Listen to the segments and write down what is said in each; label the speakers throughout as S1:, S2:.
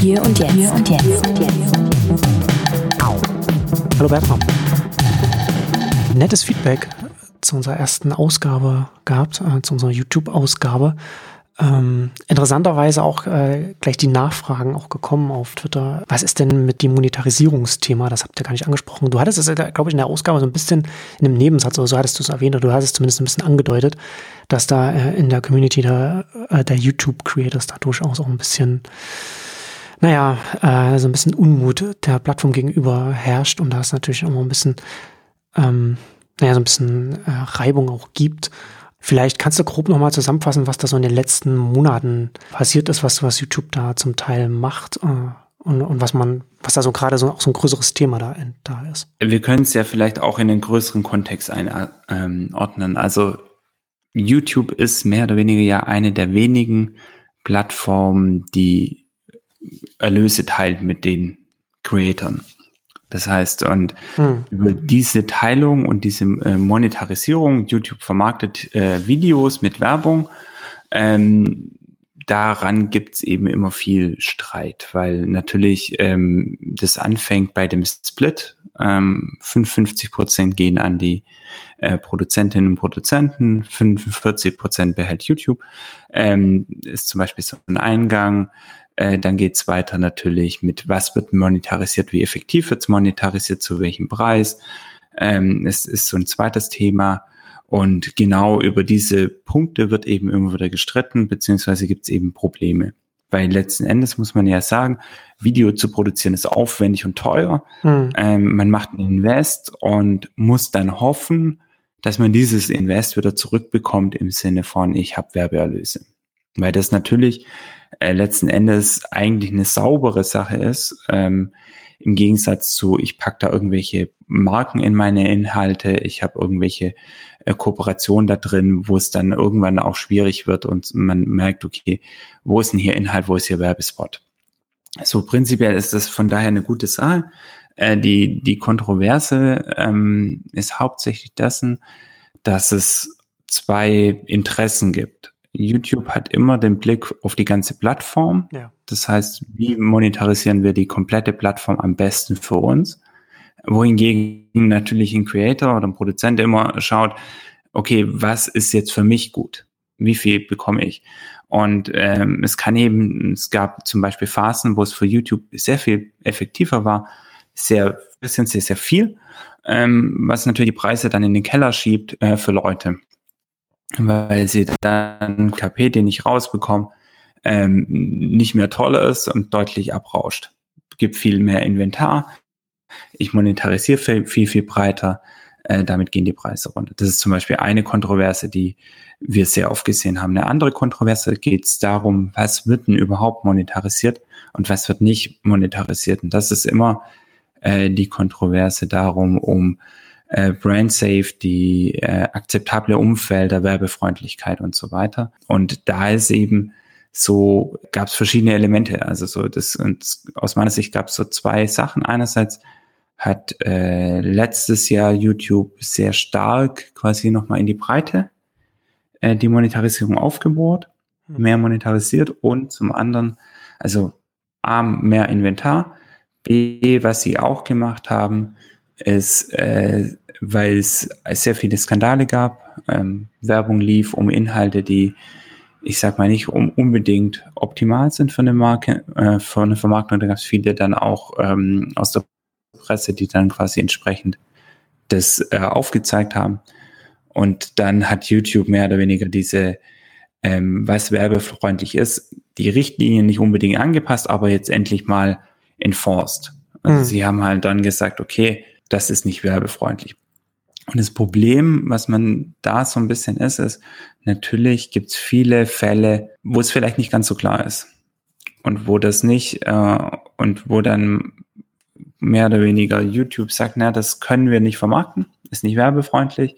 S1: Hier und jetzt. Hier und jetzt.
S2: Hallo Bertram. Nettes Feedback zu unserer ersten Ausgabe gehabt, äh, zu unserer YouTube-Ausgabe. Ähm, interessanterweise auch äh, gleich die Nachfragen auch gekommen auf Twitter. Was ist denn mit dem Monetarisierungsthema? Das habt ihr gar nicht angesprochen. Du hattest es, glaube ich, in der Ausgabe so ein bisschen in einem Nebensatz, oder so hattest du es erwähnt, oder du hattest es zumindest ein bisschen angedeutet, dass da äh, in der Community der, äh, der YouTube-Creators da durchaus auch ein bisschen, naja, äh, so ein bisschen Unmut der Plattform gegenüber herrscht und da es natürlich auch mal ein bisschen, ähm, naja, so ein bisschen äh, Reibung auch gibt. Vielleicht kannst du grob nochmal zusammenfassen, was da so in den letzten Monaten passiert ist, was, was YouTube da zum Teil macht äh, und, und was man, was da so gerade so auch so ein größeres Thema da, da ist.
S3: Wir können es ja vielleicht auch in den größeren Kontext einordnen. Also YouTube ist mehr oder weniger ja eine der wenigen Plattformen, die Erlöse teilt mit den Creatoren. Das heißt, und hm. über diese Teilung und diese äh, Monetarisierung, YouTube vermarktet äh, Videos mit Werbung, ähm, daran gibt's eben immer viel Streit, weil natürlich ähm, das anfängt bei dem Split. Ähm, 55 Prozent gehen an die äh, Produzentinnen und Produzenten, 45 Prozent behält YouTube. Ähm, ist zum Beispiel so ein Eingang. Äh, dann geht's weiter natürlich mit, was wird monetarisiert, wie effektiv wird's monetarisiert, zu welchem Preis. Ähm, es ist so ein zweites Thema. Und genau über diese Punkte wird eben immer wieder gestritten, beziehungsweise gibt's eben Probleme. Weil letzten Endes muss man ja sagen, Video zu produzieren ist aufwendig und teuer. Hm. Ähm, man macht einen Invest und muss dann hoffen, dass man dieses Invest wieder zurückbekommt im Sinne von, ich habe Werbeerlöse. Weil das natürlich äh, letzten Endes eigentlich eine saubere Sache ist. Ähm, Im Gegensatz zu, ich pack da irgendwelche Marken in meine Inhalte, ich habe irgendwelche äh, Kooperationen da drin, wo es dann irgendwann auch schwierig wird und man merkt, okay, wo ist denn hier Inhalt, wo ist hier Werbespot? So prinzipiell ist das von daher eine gute Sache. Äh, die, die Kontroverse ähm, ist hauptsächlich dessen, dass es zwei Interessen gibt. YouTube hat immer den Blick auf die ganze Plattform. Ja. Das heißt, wie monetarisieren wir die komplette Plattform am besten für uns? Wohingegen natürlich ein Creator oder ein Produzent immer schaut, okay, was ist jetzt für mich gut? Wie viel bekomme ich? Und ähm, es kann eben, es gab zum Beispiel Phasen, wo es für YouTube sehr viel effektiver war, sehr, bisschen sehr, sehr viel, ähm, was natürlich die Preise dann in den Keller schiebt äh, für Leute weil sie dann KP, den ich rausbekomme, ähm, nicht mehr toll ist und deutlich abrauscht. Gibt viel mehr Inventar. Ich monetarisiere viel, viel, viel breiter. Äh, damit gehen die Preise runter. Das ist zum Beispiel eine Kontroverse, die wir sehr oft gesehen haben. Eine andere Kontroverse geht es darum, was wird denn überhaupt monetarisiert und was wird nicht monetarisiert. Und das ist immer äh, die Kontroverse darum, um äh, Brand Safety, äh, akzeptable Umfelder, Werbefreundlichkeit und so weiter. Und da ist eben so, gab es verschiedene Elemente. Also so das und aus meiner Sicht gab es so zwei Sachen. Einerseits hat äh, letztes Jahr YouTube sehr stark quasi nochmal in die Breite äh, die Monetarisierung aufgebohrt, hm. mehr monetarisiert und zum anderen, also A, mehr Inventar, B, was sie auch gemacht haben, ist, äh, weil es sehr viele Skandale gab, ähm, Werbung lief um Inhalte, die, ich sag mal nicht um unbedingt optimal sind für eine Marke, äh, für eine Vermarktung. Da gab es viele dann auch ähm, aus der Presse, die dann quasi entsprechend das äh, aufgezeigt haben. Und dann hat YouTube mehr oder weniger diese, ähm, was werbefreundlich ist, die Richtlinien nicht unbedingt angepasst, aber jetzt endlich mal enforced. Also mhm. sie haben halt dann gesagt, okay, das ist nicht werbefreundlich. Und das Problem, was man da so ein bisschen ist, ist, natürlich gibt es viele Fälle, wo es vielleicht nicht ganz so klar ist. Und wo das nicht, äh, und wo dann mehr oder weniger YouTube sagt, na, das können wir nicht vermarkten, ist nicht werbefreundlich,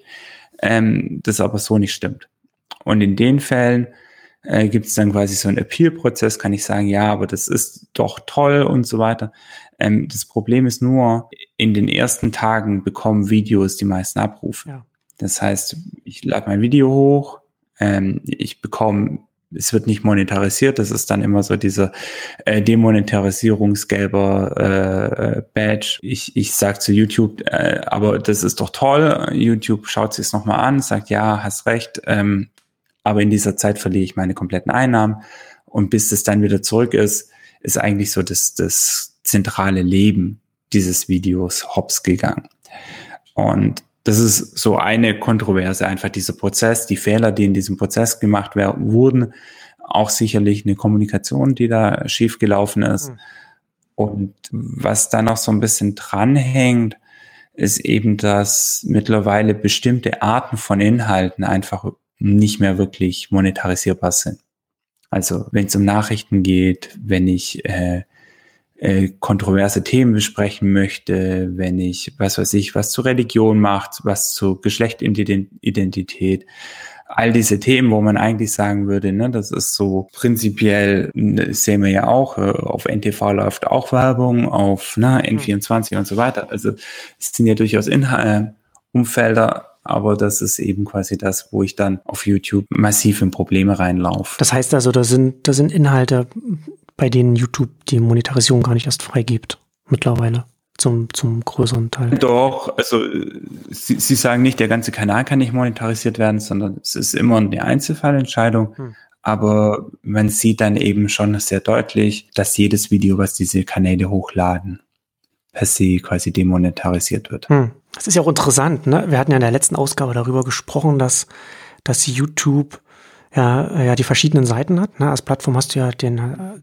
S3: ähm, das aber so nicht stimmt. Und in den Fällen äh, gibt es dann quasi so einen Appeal-Prozess, kann ich sagen, ja, aber das ist doch toll und so weiter. Ähm, das Problem ist nur, in den ersten Tagen bekommen Videos die meisten Abrufe. Ja. Das heißt, ich lade mein Video hoch, ähm, ich bekomme es wird nicht monetarisiert. Das ist dann immer so dieser äh, demonetarisierungsgelber äh, äh, Badge. Ich, ich sage zu YouTube, äh, aber das ist doch toll. YouTube schaut sich es nochmal an, sagt, ja, hast recht. Ähm, aber in dieser Zeit verliere ich meine kompletten Einnahmen. Und bis es dann wieder zurück ist, ist eigentlich so das, das zentrale Leben dieses Videos hops gegangen. Und das ist so eine Kontroverse, einfach dieser Prozess, die Fehler, die in diesem Prozess gemacht werden, wurden, auch sicherlich eine Kommunikation, die da schiefgelaufen ist. Mhm. Und was da noch so ein bisschen dranhängt, ist eben, dass mittlerweile bestimmte Arten von Inhalten einfach nicht mehr wirklich monetarisierbar sind. Also wenn es um Nachrichten geht, wenn ich äh, äh, kontroverse Themen besprechen möchte, wenn ich, was weiß ich, was zu Religion macht, was zu Geschlechtidentität, all diese Themen, wo man eigentlich sagen würde, ne, das ist so prinzipiell, das sehen wir ja auch, äh, auf NTV läuft auch Werbung, auf ne, N24 und so weiter. Also es sind ja durchaus Inhal äh, Umfelder, aber das ist eben quasi das, wo ich dann auf YouTube massiv in Probleme reinlaufe.
S2: Das heißt also, da sind, da sind Inhalte, bei denen YouTube die Monetarisierung gar nicht erst freigibt mittlerweile zum, zum größeren Teil.
S3: Doch, also Sie, Sie sagen nicht, der ganze Kanal kann nicht monetarisiert werden, sondern es ist immer eine Einzelfallentscheidung. Hm. Aber man sieht dann eben schon sehr deutlich, dass jedes Video, was diese Kanäle hochladen, per se quasi demonetarisiert wird. Hm.
S2: Das ist ja auch interessant, ne? Wir hatten ja in der letzten Ausgabe darüber gesprochen, dass, dass YouTube ja, ja die verschiedenen Seiten hat. Ne? Als Plattform hast du ja den,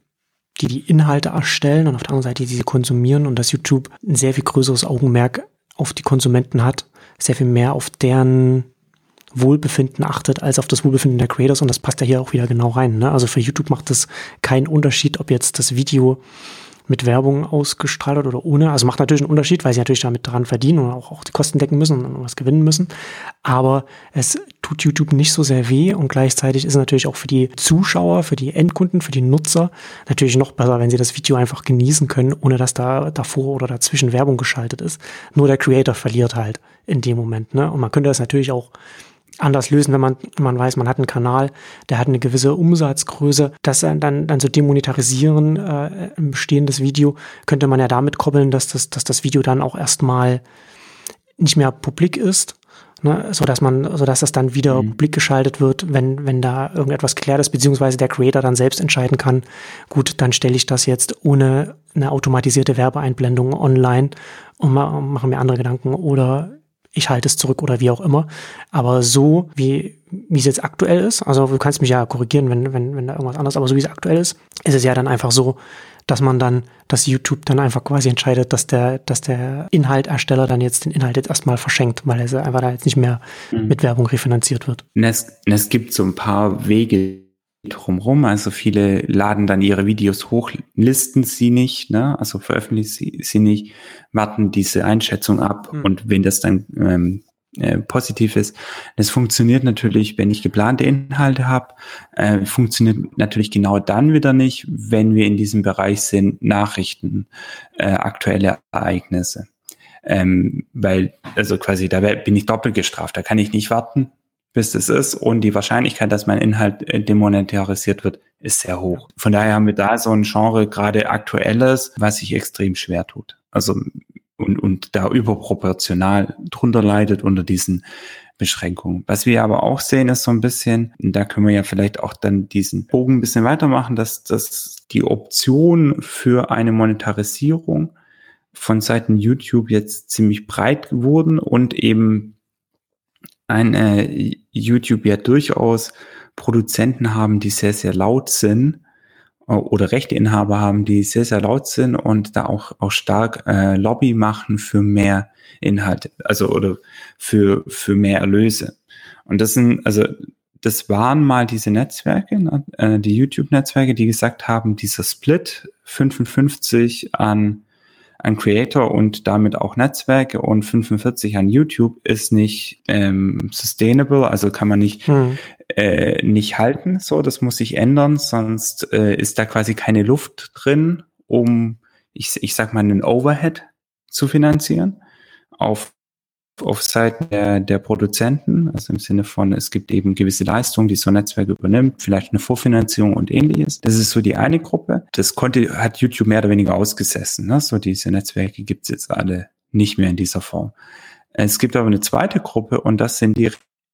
S2: die die Inhalte erstellen und auf der anderen Seite die sie konsumieren und dass YouTube ein sehr viel größeres Augenmerk auf die Konsumenten hat, sehr viel mehr auf deren Wohlbefinden achtet als auf das Wohlbefinden der Creators und das passt ja hier auch wieder genau rein. Ne? Also für YouTube macht es keinen Unterschied, ob jetzt das Video mit Werbung ausgestrahlt oder ohne. Also macht natürlich einen Unterschied, weil sie natürlich damit daran verdienen und auch, auch die Kosten decken müssen und was gewinnen müssen. Aber es tut YouTube nicht so sehr weh und gleichzeitig ist es natürlich auch für die Zuschauer, für die Endkunden, für die Nutzer natürlich noch besser, wenn sie das Video einfach genießen können, ohne dass da davor oder dazwischen Werbung geschaltet ist. Nur der Creator verliert halt in dem Moment. Ne? Und man könnte das natürlich auch anders lösen, wenn man, man weiß, man hat einen Kanal, der hat eine gewisse Umsatzgröße. Das dann, dann so demonetarisieren, äh, ein bestehendes Video, könnte man ja damit koppeln, dass das, dass das Video dann auch erstmal nicht mehr publik ist. Ne, so dass man, so dass das dann wieder mhm. publik geschaltet wird, wenn, wenn da irgendetwas geklärt ist, beziehungsweise der Creator dann selbst entscheiden kann, gut, dann stelle ich das jetzt ohne eine automatisierte Werbeeinblendung online und mache mir andere Gedanken oder ich halte es zurück oder wie auch immer. Aber so, wie, wie es jetzt aktuell ist, also du kannst mich ja korrigieren, wenn, wenn, wenn da irgendwas anderes, aber so wie es aktuell ist, ist es ja dann einfach so, dass man dann, dass YouTube dann einfach quasi entscheidet, dass der, dass der Inhaltersteller dann jetzt den Inhalt jetzt erstmal verschenkt, weil er einfach da jetzt nicht mehr mhm. mit Werbung refinanziert wird.
S3: Es, es gibt so ein paar Wege, drumherum. Also viele laden dann ihre Videos hoch, listen sie nicht, ne? also veröffentlichen sie, sie nicht, warten diese Einschätzung ab mhm. und wenn das dann ähm, äh, positiv ist. Das funktioniert natürlich, wenn ich geplante Inhalte habe, äh, funktioniert natürlich genau dann wieder nicht, wenn wir in diesem Bereich sind, Nachrichten, äh, aktuelle Ereignisse. Ähm, weil, also quasi, da bin ich doppelt gestraft, da kann ich nicht warten, bis es ist und die Wahrscheinlichkeit, dass mein Inhalt äh, demonetarisiert wird, ist sehr hoch. Von daher haben wir da so ein Genre gerade aktuelles, was sich extrem schwer tut. Also und, und da überproportional drunter leidet unter diesen Beschränkungen. Was wir aber auch sehen, ist so ein bisschen, da können wir ja vielleicht auch dann diesen Bogen ein bisschen weitermachen, dass, dass die Option für eine Monetarisierung von Seiten YouTube jetzt ziemlich breit wurden und eben ein äh, YouTube ja durchaus Produzenten haben, die sehr, sehr laut sind äh, oder Rechteinhaber haben, die sehr, sehr laut sind und da auch, auch stark äh, Lobby machen für mehr Inhalte, also oder für, für mehr Erlöse. Und das sind, also das waren mal diese Netzwerke, ne, äh, die YouTube-Netzwerke, die gesagt haben, dieser Split 55 an an Creator und damit auch Netzwerke und 45 an YouTube ist nicht ähm, sustainable, also kann man nicht, hm. äh, nicht halten. So, das muss sich ändern, sonst äh, ist da quasi keine Luft drin, um, ich, ich sag mal, einen Overhead zu finanzieren auf auf Seiten der, der Produzenten, also im Sinne von, es gibt eben gewisse Leistungen, die so ein Netzwerk übernimmt, vielleicht eine Vorfinanzierung und ähnliches. Das ist so die eine Gruppe. Das konnte, hat YouTube mehr oder weniger ausgesessen. Ne? So diese Netzwerke gibt's jetzt alle nicht mehr in dieser Form. Es gibt aber eine zweite Gruppe und das sind die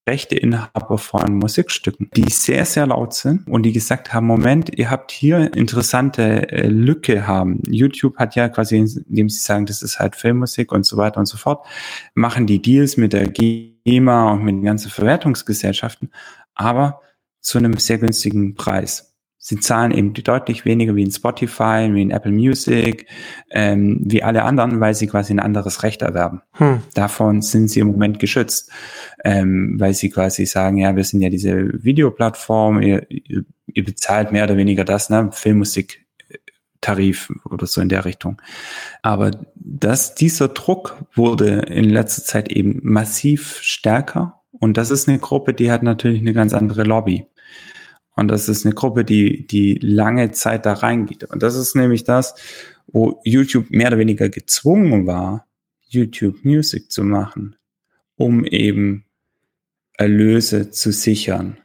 S3: Rechteinhaber von Musikstücken, die sehr, sehr laut sind und die gesagt haben, Moment, ihr habt hier interessante äh, Lücke haben. YouTube hat ja quasi, indem sie sagen, das ist halt Filmmusik und so weiter und so fort, machen die Deals mit der GEMA und mit den ganzen Verwertungsgesellschaften, aber zu einem sehr günstigen Preis. Sie zahlen eben deutlich weniger wie in Spotify, wie in Apple Music, ähm, wie alle anderen, weil sie quasi ein anderes Recht erwerben. Hm. Davon sind sie im Moment geschützt, ähm, weil sie quasi sagen, ja, wir sind ja diese Videoplattform, ihr, ihr bezahlt mehr oder weniger das, ne, Filmmusik. Tarif oder so in der Richtung. Aber dass dieser Druck wurde in letzter Zeit eben massiv stärker und das ist eine Gruppe, die hat natürlich eine ganz andere Lobby. Und das ist eine Gruppe, die, die lange Zeit da reingeht. Und das ist nämlich das, wo YouTube mehr oder weniger gezwungen war, YouTube Music zu machen, um eben Erlöse zu sichern.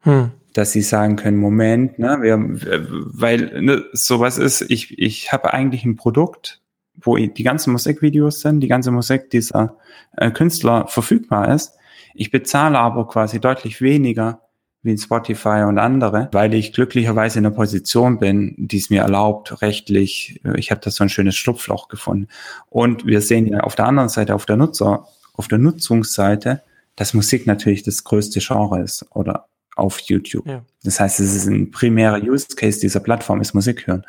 S3: Hm. Dass sie sagen können, Moment, ne, wir, weil ne, sowas ist, ich, ich habe eigentlich ein Produkt, wo die ganzen Musikvideos sind, die ganze Musik dieser äh, Künstler verfügbar ist. Ich bezahle aber quasi deutlich weniger wie Spotify und andere, weil ich glücklicherweise in einer Position bin, die es mir erlaubt, rechtlich, äh, ich habe da so ein schönes Schlupfloch gefunden. Und wir sehen ja auf der anderen Seite, auf der Nutzer, auf der Nutzungsseite, dass Musik natürlich das größte Genre ist oder auf YouTube. Ja. Das heißt, es ist ein primärer Use Case dieser Plattform, ist Musik hören.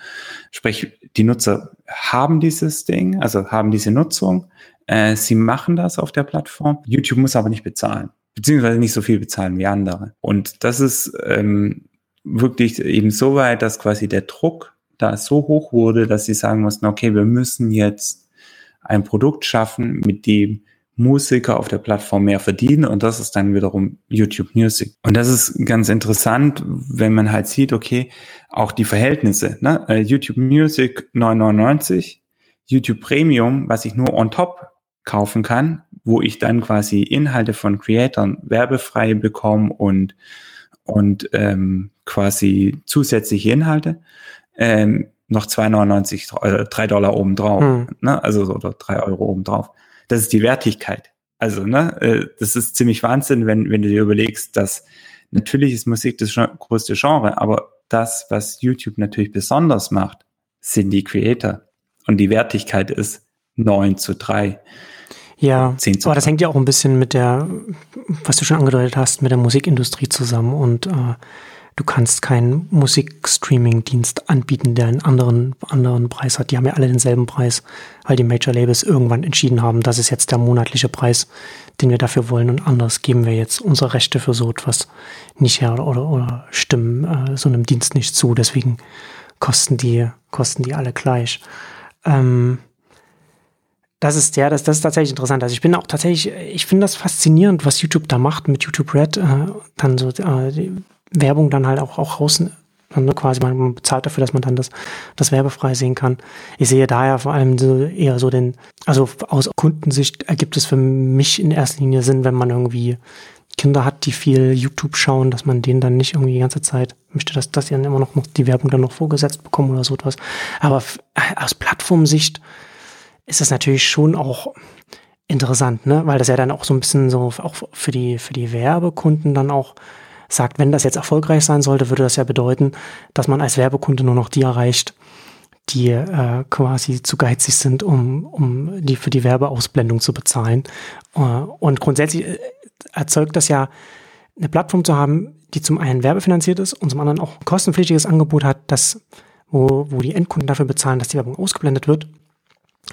S3: Sprich, die Nutzer haben dieses Ding, also haben diese Nutzung, äh, sie machen das auf der Plattform. YouTube muss aber nicht bezahlen beziehungsweise nicht so viel bezahlen wie andere. Und das ist ähm, wirklich eben so weit, dass quasi der Druck da so hoch wurde, dass sie sagen mussten, okay, wir müssen jetzt ein Produkt schaffen, mit dem Musiker auf der Plattform mehr verdienen und das ist dann wiederum YouTube Music. Und das ist ganz interessant, wenn man halt sieht, okay, auch die Verhältnisse, ne? Äh, YouTube Music 9,99, YouTube Premium, was ich nur on top kaufen kann, wo ich dann quasi Inhalte von Creatoren werbefrei bekomme und, und ähm, quasi zusätzliche Inhalte, ähm, noch 2,99, äh, 3 Dollar obendrauf, hm. ne? also oder 3 Euro obendrauf. Das ist die Wertigkeit. Also, ne, äh, das ist ziemlich Wahnsinn, wenn, wenn du dir überlegst, dass natürlich ist Musik das größte Genre, aber das, was YouTube natürlich besonders macht, sind die Creator. Und die Wertigkeit ist 9 zu 3.
S2: Ja, aber das hängt ja auch ein bisschen mit der, was du schon angedeutet hast, mit der Musikindustrie zusammen und äh, du kannst keinen Musikstreaming-Dienst anbieten, der einen anderen, anderen Preis hat. Die haben ja alle denselben Preis, weil die Major Labels irgendwann entschieden haben, das ist jetzt der monatliche Preis, den wir dafür wollen und anders geben wir jetzt unsere Rechte für so etwas nicht her oder, oder, oder stimmen äh, so einem Dienst nicht zu. Deswegen kosten die, kosten die alle gleich. Ähm, das ist ja, das, das ist tatsächlich interessant. Also ich bin auch tatsächlich, ich finde das faszinierend, was YouTube da macht mit YouTube Red, äh, dann so äh, die Werbung dann halt auch, auch dann ne, quasi man bezahlt dafür, dass man dann das, das werbefrei sehen kann. Ich sehe daher vor allem so eher so den, also aus Kundensicht ergibt es für mich in erster Linie Sinn, wenn man irgendwie Kinder hat, die viel YouTube schauen, dass man denen dann nicht irgendwie die ganze Zeit möchte, dass, sie dann immer noch, die Werbung dann noch vorgesetzt bekommen oder so etwas. Aber aus Plattformsicht ist das natürlich schon auch interessant, ne? Weil das ja dann auch so ein bisschen so auch für die, für die Werbekunden dann auch sagt, wenn das jetzt erfolgreich sein sollte, würde das ja bedeuten, dass man als Werbekunde nur noch die erreicht, die äh, quasi zu geizig sind, um, um die für die Werbeausblendung zu bezahlen. Äh, und grundsätzlich äh, erzeugt das ja eine Plattform zu haben, die zum einen werbefinanziert ist und zum anderen auch ein kostenpflichtiges Angebot hat, das, wo, wo die Endkunden dafür bezahlen, dass die Werbung ausgeblendet wird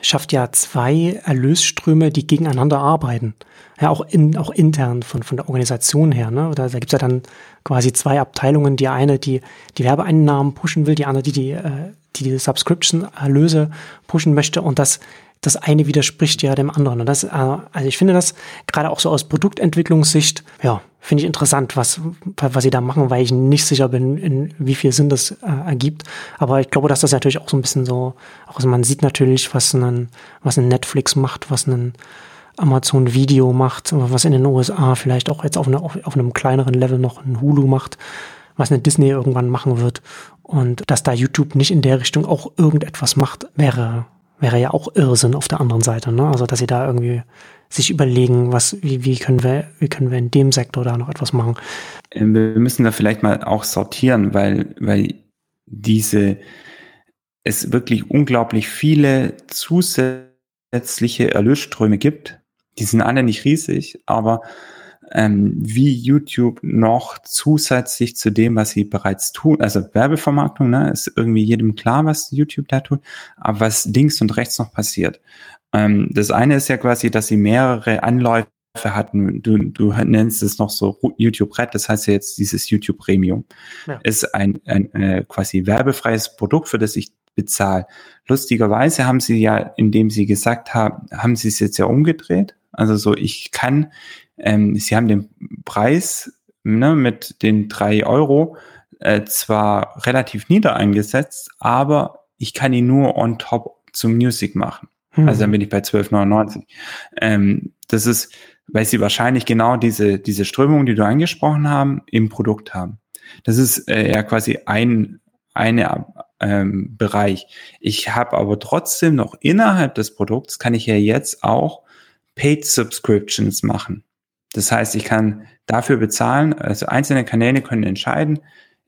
S2: schafft ja zwei Erlösströme, die gegeneinander arbeiten. Ja, auch, in, auch intern von, von der Organisation her. Ne? Da, da gibt's ja dann quasi zwei Abteilungen. Die eine, die die Werbeeinnahmen pushen will, die andere, die die, äh, die, die Subscription-Erlöse pushen möchte. Und das das eine widerspricht ja dem anderen. Und das, äh, also ich finde das gerade auch so aus Produktentwicklungssicht, ja, finde ich interessant, was, was sie da machen, weil ich nicht sicher bin, in wie viel Sinn das äh, ergibt. Aber ich glaube, dass das natürlich auch so ein bisschen so, also man sieht natürlich, was ein, was ein Netflix macht, was ein Amazon Video macht, was in den USA vielleicht auch jetzt auf, eine, auf einem kleineren Level noch ein Hulu macht, was eine Disney irgendwann machen wird. Und dass da YouTube nicht in der Richtung auch irgendetwas macht, wäre, wäre ja auch Irrsinn auf der anderen Seite. Ne? Also dass sie da irgendwie sich überlegen, was, wie, wie können wir, wie können wir in dem Sektor da noch etwas machen.
S3: Ähm, wir müssen da vielleicht mal auch sortieren, weil, weil diese, es wirklich unglaublich viele zusätzliche Erlösströme gibt. Die sind alle nicht riesig, aber ähm, wie YouTube noch zusätzlich zu dem, was sie bereits tun, also Werbevermarktung, ne, ist irgendwie jedem klar, was YouTube da tut, aber was links und rechts noch passiert. Ähm, das eine ist ja quasi, dass sie mehrere Anläufe hatten. Du, du nennst es noch so YouTube Red, das heißt ja jetzt dieses YouTube Premium. Ja. Ist ein, ein äh, quasi werbefreies Produkt, für das ich bezahle. Lustigerweise haben sie ja, indem sie gesagt haben, haben sie es jetzt ja umgedreht. Also so, ich kann, ähm, sie haben den Preis ne, mit den drei Euro äh, zwar relativ nieder eingesetzt, aber ich kann ihn nur on top zum Music machen. Mhm. Also dann bin ich bei 12,99. Ähm, das ist, weil sie wahrscheinlich genau diese, diese Strömung, die du angesprochen haben, im Produkt haben. Das ist äh, ja quasi ein eine, ähm, Bereich. Ich habe aber trotzdem noch innerhalb des Produkts, kann ich ja jetzt auch Paid Subscriptions machen. Das heißt, ich kann dafür bezahlen, also einzelne Kanäle können entscheiden,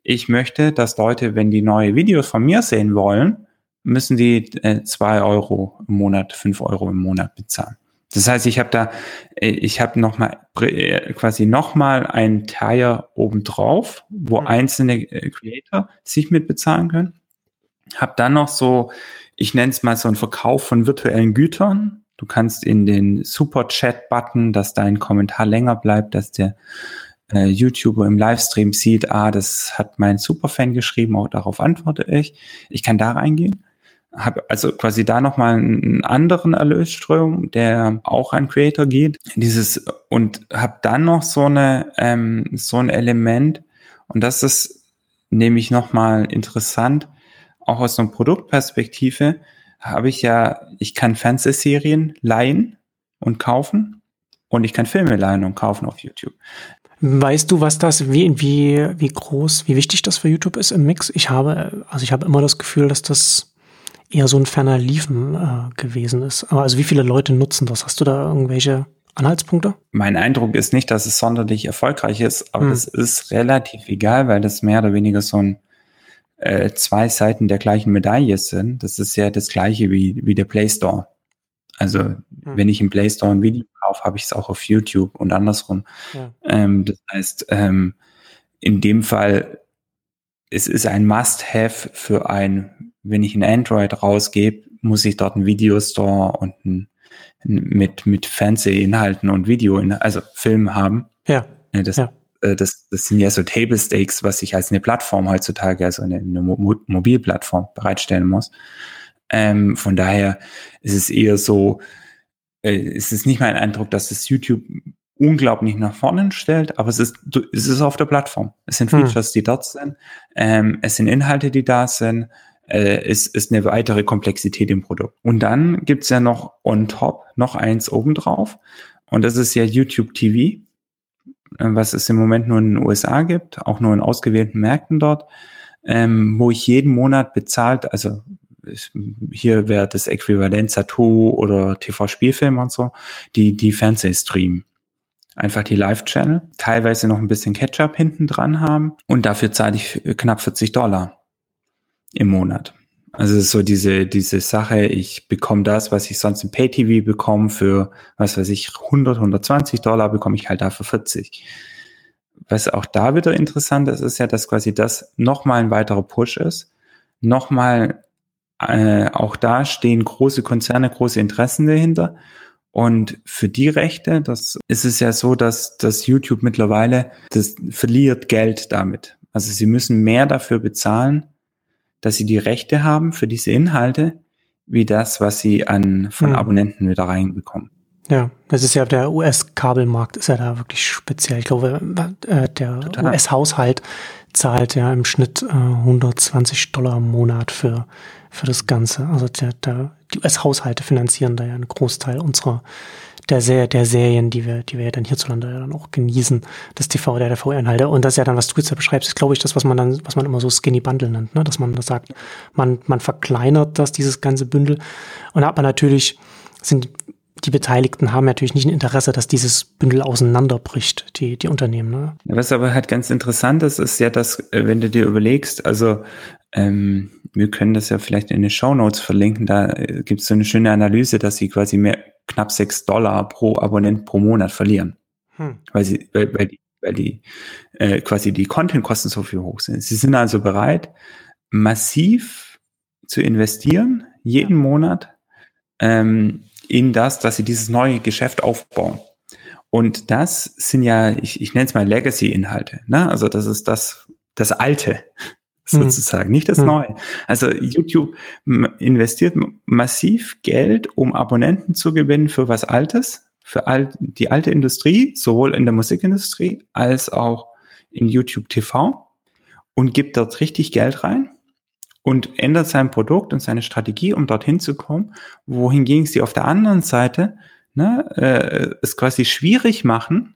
S3: ich möchte, dass Leute, wenn die neue Videos von mir sehen wollen, müssen die äh, zwei Euro im Monat, fünf Euro im Monat bezahlen. Das heißt, ich habe da, äh, ich habe noch mal äh, quasi noch mal ein Tier obendrauf, wo mhm. einzelne äh, Creator sich mit bezahlen können. Hab dann noch so, ich nenne es mal so einen Verkauf von virtuellen Gütern. Du kannst in den Super Chat Button, dass dein Kommentar länger bleibt, dass der äh, YouTuber im Livestream sieht, ah, das hat mein Superfan geschrieben, auch darauf antworte ich. Ich kann da reingehen habe also quasi da nochmal einen anderen Erlösström, der auch an Creator geht. Dieses und habe dann noch so eine ähm, so ein Element und das ist nämlich nochmal interessant, auch aus einer Produktperspektive habe ich ja, ich kann Fernsehserien leihen und kaufen und ich kann Filme leihen und kaufen auf YouTube.
S2: Weißt du, was das, wie, wie, wie groß, wie wichtig das für YouTube ist im Mix? Ich habe, also ich habe immer das Gefühl, dass das eher so ein ferner Liefen äh, gewesen ist. Aber also wie viele Leute nutzen das? Hast du da irgendwelche Anhaltspunkte?
S3: Mein Eindruck ist nicht, dass es sonderlich erfolgreich ist, aber hm. es ist relativ egal, weil das mehr oder weniger so ein äh, zwei Seiten der gleichen Medaille sind. Das ist ja das gleiche wie, wie der Play Store. Also hm. wenn ich im Play Store ein Video kaufe, habe ich es auch auf YouTube und andersrum. Ja. Ähm, das heißt, ähm, in dem Fall, es ist ein Must-Have für ein wenn ich ein Android rausgebe, muss ich dort einen Videostore und ein, mit, mit Fernsehinhalten und Video, also Film haben.
S2: Ja.
S3: Das, ja. Äh, das, das sind ja so Table Stakes, was ich als eine Plattform heutzutage, also eine, eine Mo Mobilplattform bereitstellen muss. Ähm, von daher ist es eher so, äh, es ist nicht mein Eindruck, dass das YouTube unglaublich nach vorne stellt, aber es ist, es ist auf der Plattform. Es sind hm. Features, hm. die dort sind. Ähm, es sind Inhalte, die da sind äh, ist, ist eine weitere Komplexität im Produkt. Und dann gibt's ja noch on top noch eins obendrauf. Und das ist ja YouTube TV, was es im Moment nur in den USA gibt, auch nur in ausgewählten Märkten dort, ähm, wo ich jeden Monat bezahlt, also hier wäre das Äquivalent Satu oder TV-Spielfilm und so, die, die Fernsehstream. Einfach die Live-Channel, teilweise noch ein bisschen Ketchup hinten dran haben und dafür zahle ich knapp 40 Dollar im Monat. Also so diese, diese Sache, ich bekomme das, was ich sonst im Pay-TV bekomme für, was weiß ich, 100, 120 Dollar, bekomme ich halt dafür 40. Was auch da wieder interessant ist, ist ja, dass quasi das nochmal ein weiterer Push ist. Nochmal, äh, auch da stehen große Konzerne, große Interessen dahinter. Und für die Rechte, das ist es ja so, dass, dass YouTube mittlerweile, das verliert Geld damit. Also sie müssen mehr dafür bezahlen, dass sie die Rechte haben für diese Inhalte, wie das, was sie an von hm. Abonnenten wieder reinbekommen.
S2: Ja, das ist ja der US-Kabelmarkt ist ja da wirklich speziell. Ich glaube, äh, der US-Haushalt zahlt ja im Schnitt äh, 120 Dollar im Monat für für das Ganze. Also der, der, die US-Haushalte finanzieren da ja einen Großteil unserer der, der, der Serien, die wir, die wir ja dann hierzulande ja dann auch genießen, das TV, der TV-Inhalte. Und das ist ja dann, was du jetzt da beschreibst, ist, glaube ich, das, was man dann, was man immer so Skinny Bundle nennt, ne? dass man das sagt, man, man verkleinert das, dieses ganze Bündel. Und da hat man natürlich, sind die Beteiligten haben natürlich nicht ein Interesse, dass dieses Bündel auseinanderbricht, die, die Unternehmen. Ne?
S3: Was aber halt ganz interessant ist, ist ja, dass, äh, wenn du dir überlegst, also ähm, wir können das ja vielleicht in den Show Notes verlinken, da äh, gibt es so eine schöne Analyse, dass sie quasi mehr knapp sechs Dollar pro Abonnent pro Monat verlieren. Hm. Weil sie, weil, weil die, weil die äh, quasi die Content-Kosten so viel hoch sind. Sie sind also bereit, massiv zu investieren, jeden ja. Monat, ähm, in das, dass sie dieses neue Geschäft aufbauen. Und das sind ja, ich, ich nenne es mal Legacy-Inhalte. Ne? Also das ist das, das Alte. Sozusagen, mhm. nicht das mhm. Neue. Also YouTube investiert massiv Geld, um Abonnenten zu gewinnen für was Altes, für all, die alte Industrie, sowohl in der Musikindustrie als auch in YouTube TV und gibt dort richtig Geld rein und ändert sein Produkt und seine Strategie, um dorthin zu kommen, wohingegen sie auf der anderen Seite ne, äh, es quasi schwierig machen,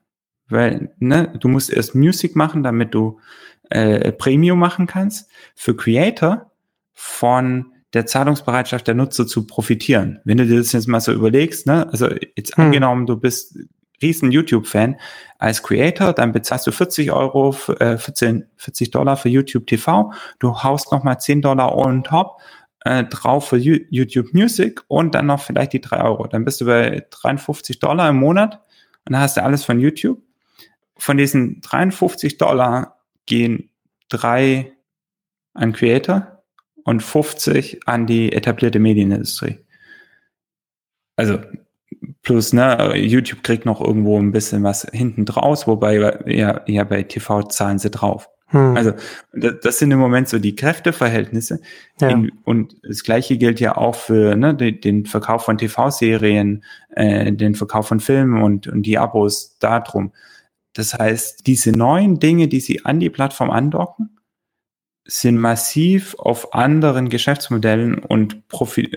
S3: weil ne, du musst erst Music machen, damit du äh, Premium machen kannst, für Creator von der Zahlungsbereitschaft der Nutzer zu profitieren. Wenn du dir das jetzt mal so überlegst, ne, also jetzt hm. angenommen, du bist riesen YouTube-Fan als Creator, dann bezahlst du 40 Euro, äh, 14, 40 Dollar für YouTube TV, du haust nochmal 10 Dollar on top äh, drauf für YouTube Music und dann noch vielleicht die 3 Euro. Dann bist du bei 53 Dollar im Monat und dann hast du alles von YouTube. Von diesen 53 Dollar gehen drei an Creator und 50 an die etablierte Medienindustrie. Also Plus, ne, YouTube kriegt noch irgendwo ein bisschen was hinten draus, wobei ja, ja bei TV zahlen sie drauf. Hm. Also das sind im Moment so die Kräfteverhältnisse. Ja. In, und das gleiche gilt ja auch für ne, den Verkauf von TV-Serien, äh, den Verkauf von Filmen und, und die Abos darum. Das heißt, diese neuen Dinge, die sie an die Plattform andocken, sind massiv auf anderen Geschäftsmodellen und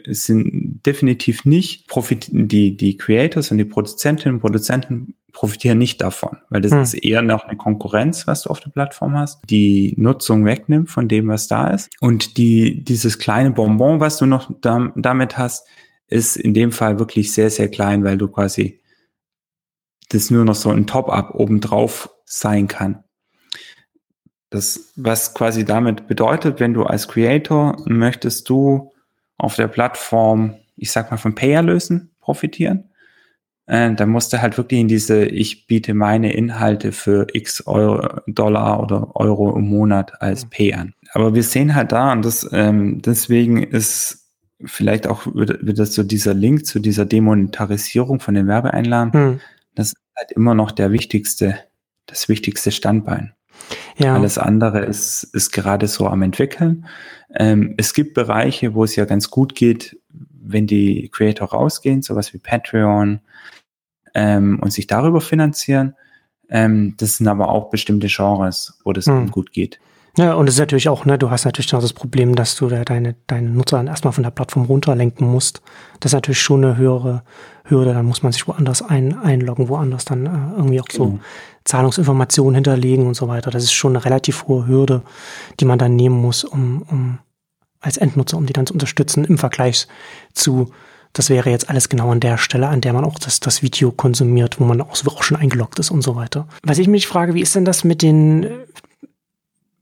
S3: sind definitiv nicht profit die die Creators und die Produzentinnen und Produzenten profitieren nicht davon, weil das hm. ist eher noch eine Konkurrenz, was du auf der Plattform hast, die Nutzung wegnimmt von dem, was da ist und die dieses kleine Bonbon, was du noch da, damit hast, ist in dem Fall wirklich sehr sehr klein, weil du quasi das nur noch so ein Top-up obendrauf sein kann. Das, was quasi damit bedeutet, wenn du als Creator möchtest du auf der Plattform, ich sag mal, von Pay-Erlösen profitieren, äh, dann musst du halt wirklich in diese, ich biete meine Inhalte für x Euro, Dollar oder Euro im Monat als mhm. Pay an. Aber wir sehen halt da, und das, ähm, deswegen ist vielleicht auch wieder so dieser Link zu dieser Demonetarisierung von den Werbeeinlagen, hm. Das ist halt immer noch der wichtigste, das wichtigste Standbein. Ja. Alles andere ist, ist gerade so am entwickeln. Ähm, es gibt Bereiche, wo es ja ganz gut geht, wenn die Creator rausgehen, sowas wie Patreon, ähm, und sich darüber finanzieren. Ähm, das sind aber auch bestimmte Genres, wo das hm. gut geht.
S2: Ja, und es ist natürlich auch, ne, du hast natürlich noch das Problem, dass du da deine, deine Nutzer dann erstmal von der Plattform runterlenken musst. Das ist natürlich schon eine höhere Hürde. Dann muss man sich woanders ein, einloggen, woanders dann äh, irgendwie auch so mhm. Zahlungsinformationen hinterlegen und so weiter. Das ist schon eine relativ hohe Hürde, die man dann nehmen muss, um, um als Endnutzer, um die dann zu unterstützen im Vergleich zu, das wäre jetzt alles genau an der Stelle, an der man auch das, das Video konsumiert, wo man auch, auch schon eingeloggt ist und so weiter. Was ich mich frage, wie ist denn das mit den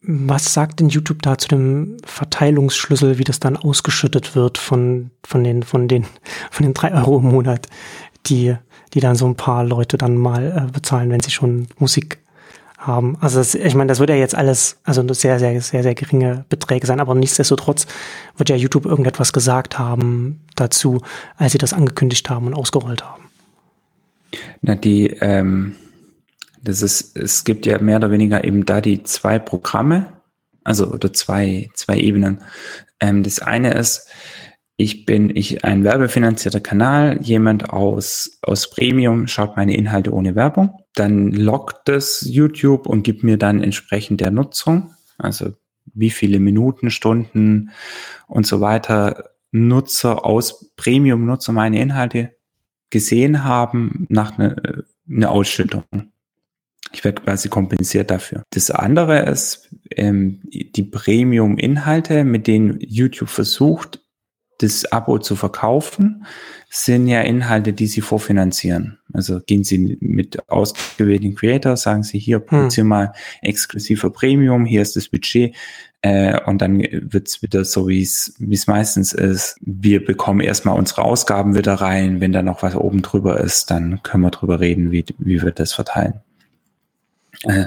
S2: was sagt denn YouTube da zu dem Verteilungsschlüssel, wie das dann ausgeschüttet wird von, von den, von den, von den drei Euro im Monat, die, die dann so ein paar Leute dann mal äh, bezahlen, wenn sie schon Musik haben. Also das, ich meine, das wird ja jetzt alles, also sehr, sehr, sehr, sehr geringe Beträge sein, aber nichtsdestotrotz wird ja YouTube irgendetwas gesagt haben dazu, als sie das angekündigt haben und ausgerollt haben.
S3: Na, die, ähm, das ist, es gibt ja mehr oder weniger eben da die zwei Programme, also oder zwei, zwei Ebenen. Ähm, das eine ist, ich bin ich ein werbefinanzierter Kanal, jemand aus, aus Premium schaut meine Inhalte ohne Werbung, dann lockt das YouTube und gibt mir dann entsprechend der Nutzung, also wie viele Minuten, Stunden und so weiter Nutzer aus Premium Nutzer meine Inhalte gesehen haben nach einer eine Ausschüttung. Ich werde quasi kompensiert dafür. Das andere ist ähm, die Premium-Inhalte, mit denen YouTube versucht, das Abo zu verkaufen, sind ja Inhalte, die sie vorfinanzieren. Also gehen sie mit ausgewählten Creators, sagen sie hier, produziere hm. mal exklusive Premium, hier ist das Budget. Äh, und dann wird's wieder so, wie es wie es meistens ist. Wir bekommen erstmal unsere Ausgaben wieder rein. Wenn da noch was oben drüber ist, dann können wir drüber reden, wie, wie wir das verteilen. Äh,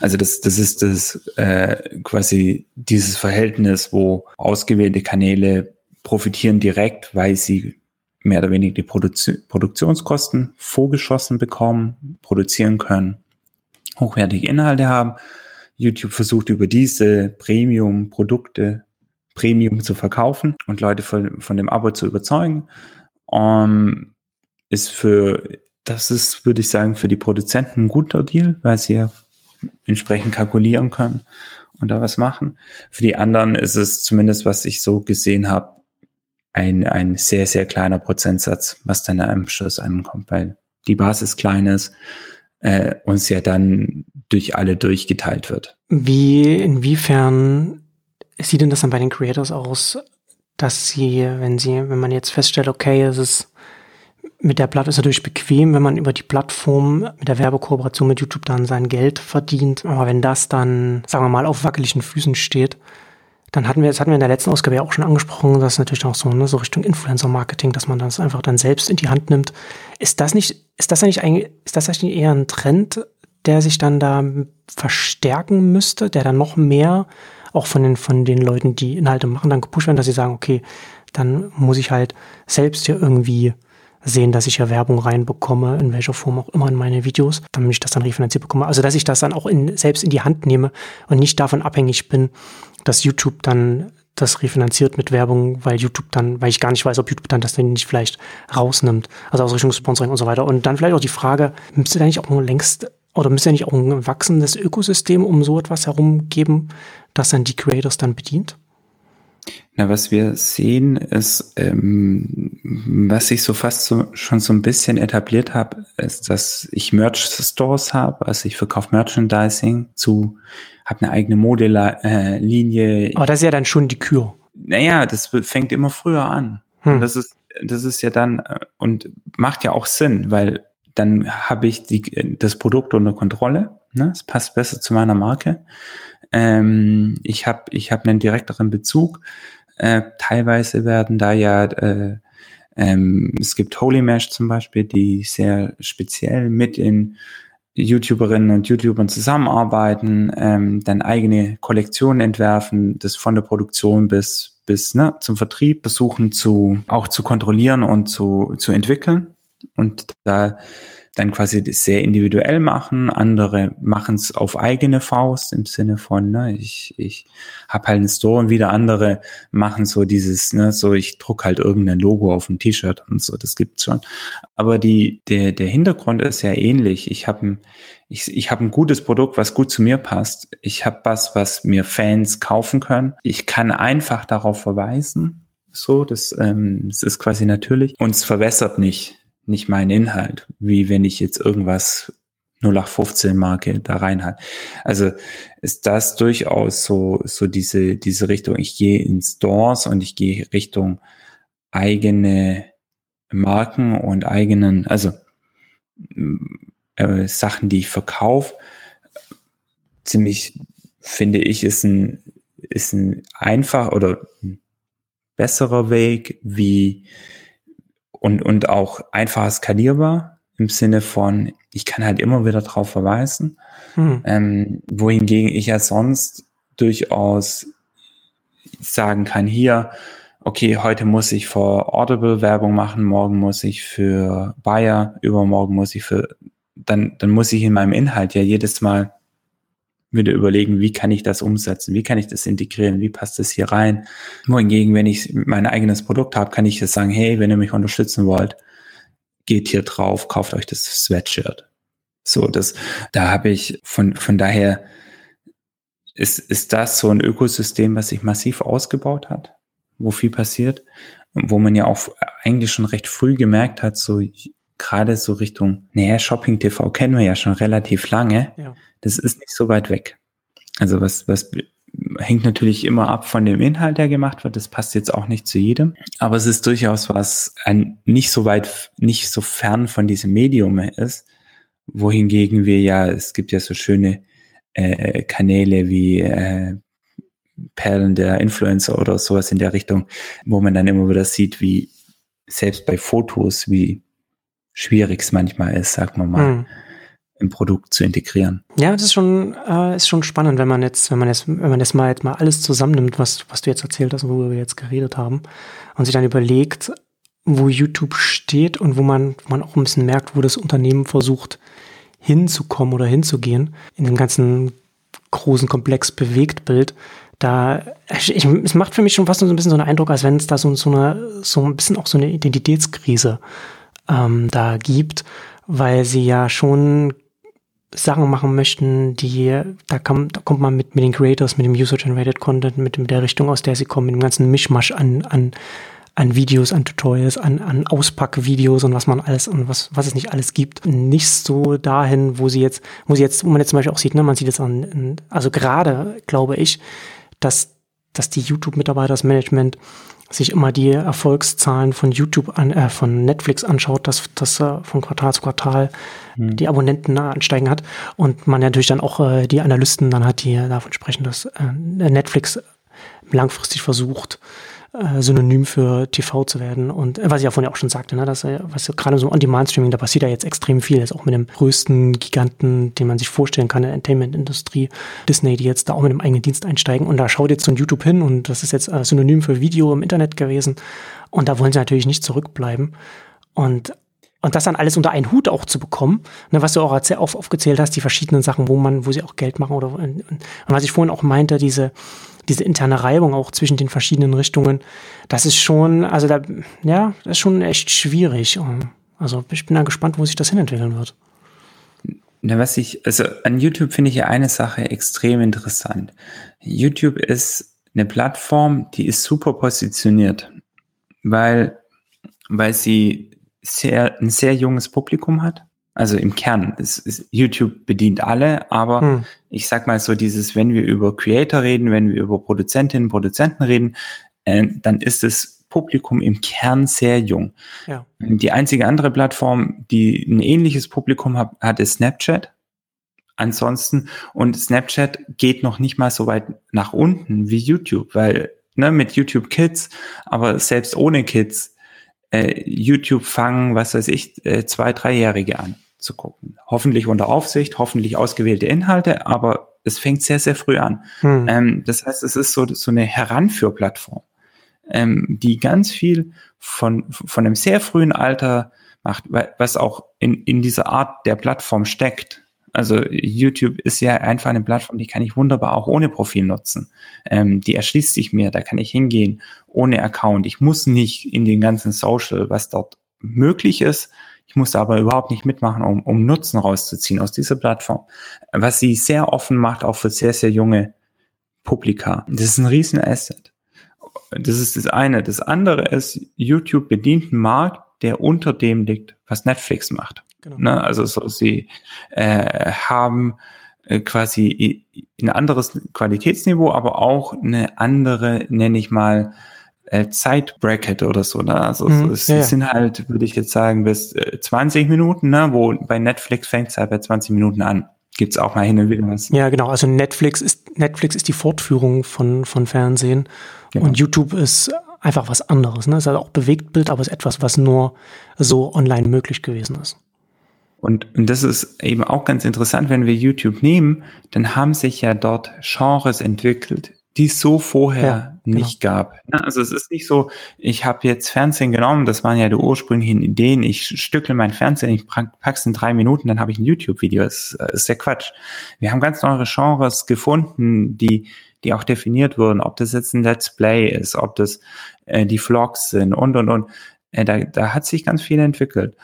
S3: also das, das ist das äh, quasi dieses Verhältnis, wo ausgewählte Kanäle profitieren direkt, weil sie mehr oder weniger die Produ Produktionskosten vorgeschossen bekommen, produzieren können, hochwertige Inhalte haben. YouTube versucht über diese Premium-Produkte Premium zu verkaufen und Leute von, von dem Abo zu überzeugen. Um, ist für, das ist, würde ich sagen, für die Produzenten ein guter Deal, weil sie ja entsprechend kalkulieren können und da was machen. Für die anderen ist es zumindest, was ich so gesehen habe, ein, ein sehr, sehr kleiner Prozentsatz, was dann am Schluss ankommt, weil die Basis klein ist äh, und ja dann durch alle durchgeteilt wird.
S2: Wie, inwiefern sieht denn das dann bei den Creators aus, dass sie, wenn sie, wenn man jetzt feststellt, okay, es ist mit der Plattform ist natürlich bequem, wenn man über die Plattform mit der Werbekooperation mit YouTube dann sein Geld verdient. Aber wenn das dann, sagen wir mal, auf wackeligen Füßen steht, dann hatten wir, das hatten wir in der letzten Ausgabe ja auch schon angesprochen, dass natürlich auch so, ne, so Richtung Influencer-Marketing, dass man das einfach dann selbst in die Hand nimmt. Ist das nicht, ist das eigentlich, ein, ist das eigentlich eher ein Trend, der sich dann da verstärken müsste, der dann noch mehr auch von den, von den Leuten, die Inhalte machen, dann gepusht werden, dass sie sagen, okay, dann muss ich halt selbst hier irgendwie sehen, dass ich ja Werbung reinbekomme, in welcher Form auch immer in meine Videos, damit ich das dann refinanziert bekomme. Also, dass ich das dann auch in, selbst in die Hand nehme und nicht davon abhängig bin, dass YouTube dann das refinanziert mit Werbung, weil YouTube dann, weil ich gar nicht weiß, ob YouTube dann das dann nicht vielleicht rausnimmt. Also aus Richtung Sponsoring und so weiter. Und dann vielleicht auch die Frage, müsste da nicht auch längst oder müsste ja nicht auch ein wachsendes Ökosystem um so etwas herum geben, das dann die Creators dann bedient?
S3: Na, was wir sehen, ist, ähm, was ich so fast so, schon so ein bisschen etabliert habe, ist, dass ich Merch-Stores habe, also ich verkaufe Merchandising zu, habe eine eigene Modelinie.
S2: Äh, Aber das ist ja dann schon die Kür.
S3: Naja, das fängt immer früher an. Hm. Das ist, das ist ja dann äh, und macht ja auch Sinn, weil dann habe ich die, das Produkt unter Kontrolle. Ne? Es passt besser zu meiner Marke. Ähm, ich habe ich hab einen direkteren Bezug. Äh, teilweise werden da ja, äh, ähm, es gibt Holy Mesh zum Beispiel, die sehr speziell mit den YouTuberinnen und YouTubern zusammenarbeiten, ähm, dann eigene Kollektionen entwerfen, das von der Produktion bis, bis ne, zum Vertrieb versuchen zu, auch zu kontrollieren und zu, zu entwickeln. Und da dann quasi das sehr individuell machen. Andere machen es auf eigene Faust im Sinne von, ne, ich, ich habe halt einen Store und wieder andere machen so dieses, ne, so ich druck halt irgendein Logo auf ein T-Shirt und so, das gibt's schon. Aber die, der, der Hintergrund ist ja ähnlich. Ich habe ein, ich, ich hab ein gutes Produkt, was gut zu mir passt. Ich habe was, was mir Fans kaufen können. Ich kann einfach darauf verweisen. So, das, ähm, das ist quasi natürlich. Und es verwässert nicht nicht mein Inhalt, wie wenn ich jetzt irgendwas 0815 Marke da rein hat. Also ist das durchaus so, so diese, diese Richtung. Ich gehe in Stores und ich gehe Richtung eigene Marken und eigenen, also äh, Sachen, die ich verkaufe. Ziemlich, finde ich, ist ein, ist ein einfach oder ein besserer Weg, wie und, und auch einfach skalierbar im Sinne von, ich kann halt immer wieder drauf verweisen. Hm. Ähm, wohingegen ich ja sonst durchaus sagen kann, hier, okay, heute muss ich für Audible Werbung machen, morgen muss ich für Bayer, übermorgen muss ich für, dann, dann muss ich in meinem Inhalt ja jedes Mal wieder überlegen, wie kann ich das umsetzen, wie kann ich das integrieren, wie passt das hier rein. Wohingegen, wenn ich mein eigenes Produkt habe, kann ich jetzt sagen, hey, wenn ihr mich unterstützen wollt, geht hier drauf, kauft euch das Sweatshirt. So, das, da habe ich von, von daher ist, ist das so ein Ökosystem, was sich massiv ausgebaut hat, wo viel passiert, wo man ja auch eigentlich schon recht früh gemerkt hat, so gerade so Richtung, naja, Shopping TV kennen wir ja schon relativ lange. Ja. Das ist nicht so weit weg. Also was, was hängt natürlich immer ab von dem Inhalt, der gemacht wird. Das passt jetzt auch nicht zu jedem. Aber es ist durchaus was ein, nicht so weit, nicht so fern von diesem Medium ist. Wohingegen wir ja, es gibt ja so schöne äh, Kanäle wie äh, Perlen der Influencer oder sowas in der Richtung, wo man dann immer wieder sieht, wie selbst bei Fotos, wie schwierig es manchmal ist, sagen wir mal, mhm. im Produkt zu integrieren.
S2: Ja, das ist schon, äh, ist schon spannend, wenn man jetzt, wenn man jetzt, wenn man jetzt mal jetzt mal alles zusammennimmt, was, was du jetzt erzählt hast, worüber wir jetzt geredet haben, und sich dann überlegt, wo YouTube steht und wo man, wo man auch ein bisschen merkt, wo das Unternehmen versucht hinzukommen oder hinzugehen, in dem ganzen großen Komplex Bewegtbild, da, ich, es macht für mich schon fast so ein bisschen so einen Eindruck, als wenn es da so, so eine, so ein bisschen auch so eine Identitätskrise ähm, da gibt, weil sie ja schon Sachen machen möchten, die, da, kann, da kommt man mit, mit den Creators, mit dem User-Generated Content, mit, mit der Richtung, aus der sie kommen, mit dem ganzen Mischmasch an, an, an Videos, an Tutorials, an, an Auspackvideos und was man alles und was, was es nicht alles gibt. Nicht so dahin, wo sie jetzt, wo sie jetzt, wo man jetzt zum Beispiel auch sieht, ne, man sieht es an, also gerade, glaube ich, dass, dass die YouTube-Mitarbeiter, das Management sich immer die Erfolgszahlen von YouTube an, äh, von Netflix anschaut, dass das äh, von Quartal zu Quartal mhm. die Abonnenten ansteigen hat und man natürlich dann auch äh, die Analysten dann hat, die davon sprechen, dass äh, Netflix langfristig versucht, äh, Synonym für TV zu werden. Und äh, was ich ja vorhin auch schon sagte, ne, dass äh, was ja gerade so On-Demand-Streaming, da passiert ja jetzt extrem viel. Jetzt auch mit dem größten Giganten, den man sich vorstellen kann der Entertainment-Industrie, Disney, die jetzt da auch mit einem eigenen Dienst einsteigen. Und da schaut jetzt so ein YouTube hin und das ist jetzt äh, Synonym für Video im Internet gewesen. Und da wollen sie natürlich nicht zurückbleiben. Und und das dann alles unter einen Hut auch zu bekommen, ne, was du auch auf, aufgezählt hast, die verschiedenen Sachen, wo man, wo sie auch Geld machen oder und, was ich vorhin auch meinte, diese diese interne Reibung auch zwischen den verschiedenen Richtungen, das ist schon, also da, ja, das ist schon echt schwierig. Also ich bin da gespannt, wo sich das hinentwickeln wird.
S3: Na, was ich, also an YouTube finde ich ja eine Sache extrem interessant. YouTube ist eine Plattform, die ist super positioniert, weil, weil sie sehr, ein sehr junges Publikum hat. Also im Kern, ist, ist, YouTube bedient alle, aber hm. ich sag mal so dieses, wenn wir über Creator reden, wenn wir über Produzentinnen, Produzenten reden, äh, dann ist das Publikum im Kern sehr jung. Ja. Die einzige andere Plattform, die ein ähnliches Publikum hat, hat ist Snapchat. Ansonsten, und Snapchat geht noch nicht mal so weit nach unten wie YouTube, weil ne, mit YouTube Kids, aber selbst ohne Kids, äh, YouTube fangen, was weiß ich, äh, zwei, dreijährige an zu gucken. Hoffentlich unter Aufsicht, hoffentlich ausgewählte Inhalte, aber es fängt sehr, sehr früh an. Hm. Ähm, das heißt, es ist so, so eine Heranführplattform, ähm, die ganz viel von, von einem sehr frühen Alter macht, was auch in, in dieser Art der Plattform steckt. Also YouTube ist ja einfach eine Plattform, die kann ich wunderbar auch ohne Profil nutzen. Ähm, die erschließt sich mir, da kann ich hingehen ohne Account. Ich muss nicht in den ganzen Social, was dort möglich ist, ich musste aber überhaupt nicht mitmachen, um, um Nutzen rauszuziehen aus dieser Plattform. Was sie sehr offen macht, auch für sehr, sehr junge Publika. Das ist ein riesen Asset. Das ist das eine. Das andere ist, YouTube bedient einen Markt, der unter dem liegt, was Netflix macht. Genau. Ne? Also so, sie äh, haben äh, quasi ein anderes Qualitätsniveau, aber auch eine andere, nenne ich mal, äh, Zeitbracket oder so. Ne? Also mhm, es, ja, sind halt, würde ich jetzt sagen, bis äh, 20 Minuten, ne? wo bei Netflix fängt es halt bei 20 Minuten an. Gibt's auch mal hin und wieder was.
S2: Ja, genau. Also Netflix ist, Netflix ist die Fortführung von, von Fernsehen genau. und YouTube ist einfach was anderes. Ne? Es ist halt auch Bewegtbild, aber es ist etwas, was nur so online möglich gewesen ist.
S3: Und, und das ist eben auch ganz interessant, wenn wir YouTube nehmen, dann haben sich ja dort Genres entwickelt, die es so vorher ja, genau. nicht gab. Also es ist nicht so, ich habe jetzt Fernsehen genommen, das waren ja die ursprünglichen Ideen, ich stückel mein Fernsehen, ich pack's in drei Minuten, dann habe ich ein YouTube-Video. Das ist der Quatsch. Wir haben ganz neue Genres gefunden, die, die auch definiert wurden, ob das jetzt ein Let's Play ist, ob das äh, die Vlogs sind und und und. Äh, da, da hat sich ganz viel entwickelt.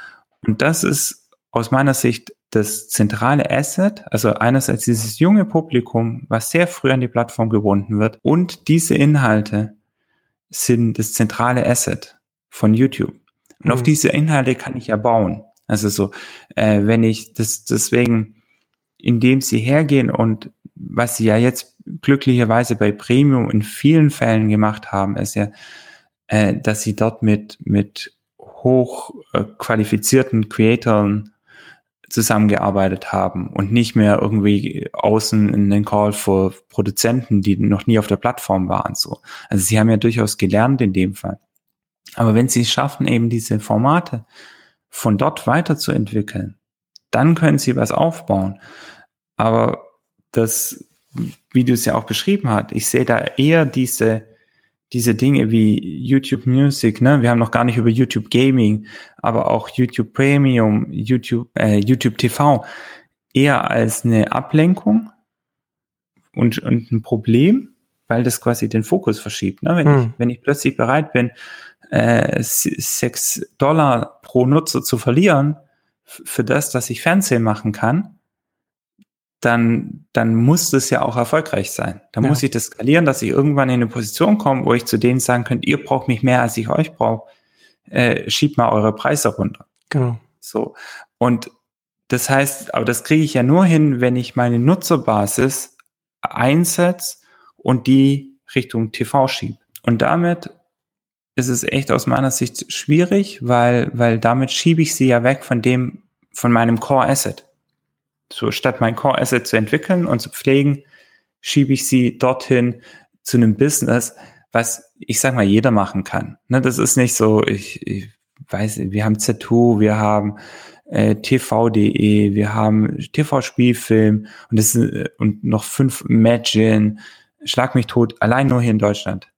S3: Und das ist aus meiner Sicht das zentrale Asset, also einerseits dieses junge Publikum, was sehr früh an die Plattform gebunden wird und diese Inhalte sind das zentrale Asset von YouTube. Und mhm. auf diese Inhalte kann ich ja bauen. Also so, äh, wenn ich das deswegen, indem sie hergehen und was sie ja jetzt glücklicherweise bei Premium in vielen Fällen gemacht haben, ist ja, äh, dass sie dort mit, mit hoch äh, Creatoren zusammengearbeitet haben und nicht mehr irgendwie außen in den Call für Produzenten, die noch nie auf der Plattform waren. So. Also sie haben ja durchaus gelernt in dem Fall. Aber wenn sie es schaffen, eben diese Formate von dort weiterzuentwickeln, dann können sie was aufbauen. Aber das, wie du es ja auch beschrieben hast, ich sehe da eher diese diese Dinge wie YouTube Music, ne? Wir haben noch gar nicht über YouTube Gaming, aber auch YouTube Premium, YouTube, äh, YouTube TV eher als eine Ablenkung und, und ein Problem, weil das quasi den Fokus verschiebt. Ne? Wenn, hm. ich, wenn ich plötzlich bereit bin, äh, sechs Dollar pro Nutzer zu verlieren für das, dass ich Fernsehen machen kann, dann, dann muss das ja auch erfolgreich sein. Dann ja. muss ich das skalieren, dass ich irgendwann in eine Position komme, wo ich zu denen sagen könnte, ihr braucht mich mehr, als ich euch brauche. Äh, schiebt mal eure Preise runter.
S2: Genau.
S3: So. Und das heißt, aber das kriege ich ja nur hin, wenn ich meine Nutzerbasis einsetze und die Richtung TV schiebe. Und damit ist es echt aus meiner Sicht schwierig, weil, weil damit schiebe ich sie ja weg von dem, von meinem Core Asset. So statt mein Core Asset zu entwickeln und zu pflegen, schiebe ich sie dorthin zu einem Business, was ich sag mal jeder machen kann. Ne, das ist nicht so, ich, ich weiß, wir haben Z2, wir haben äh, TV.de, wir haben TV-Spielfilm und das ist, und noch fünf Magin, Schlag mich tot, allein nur hier in Deutschland.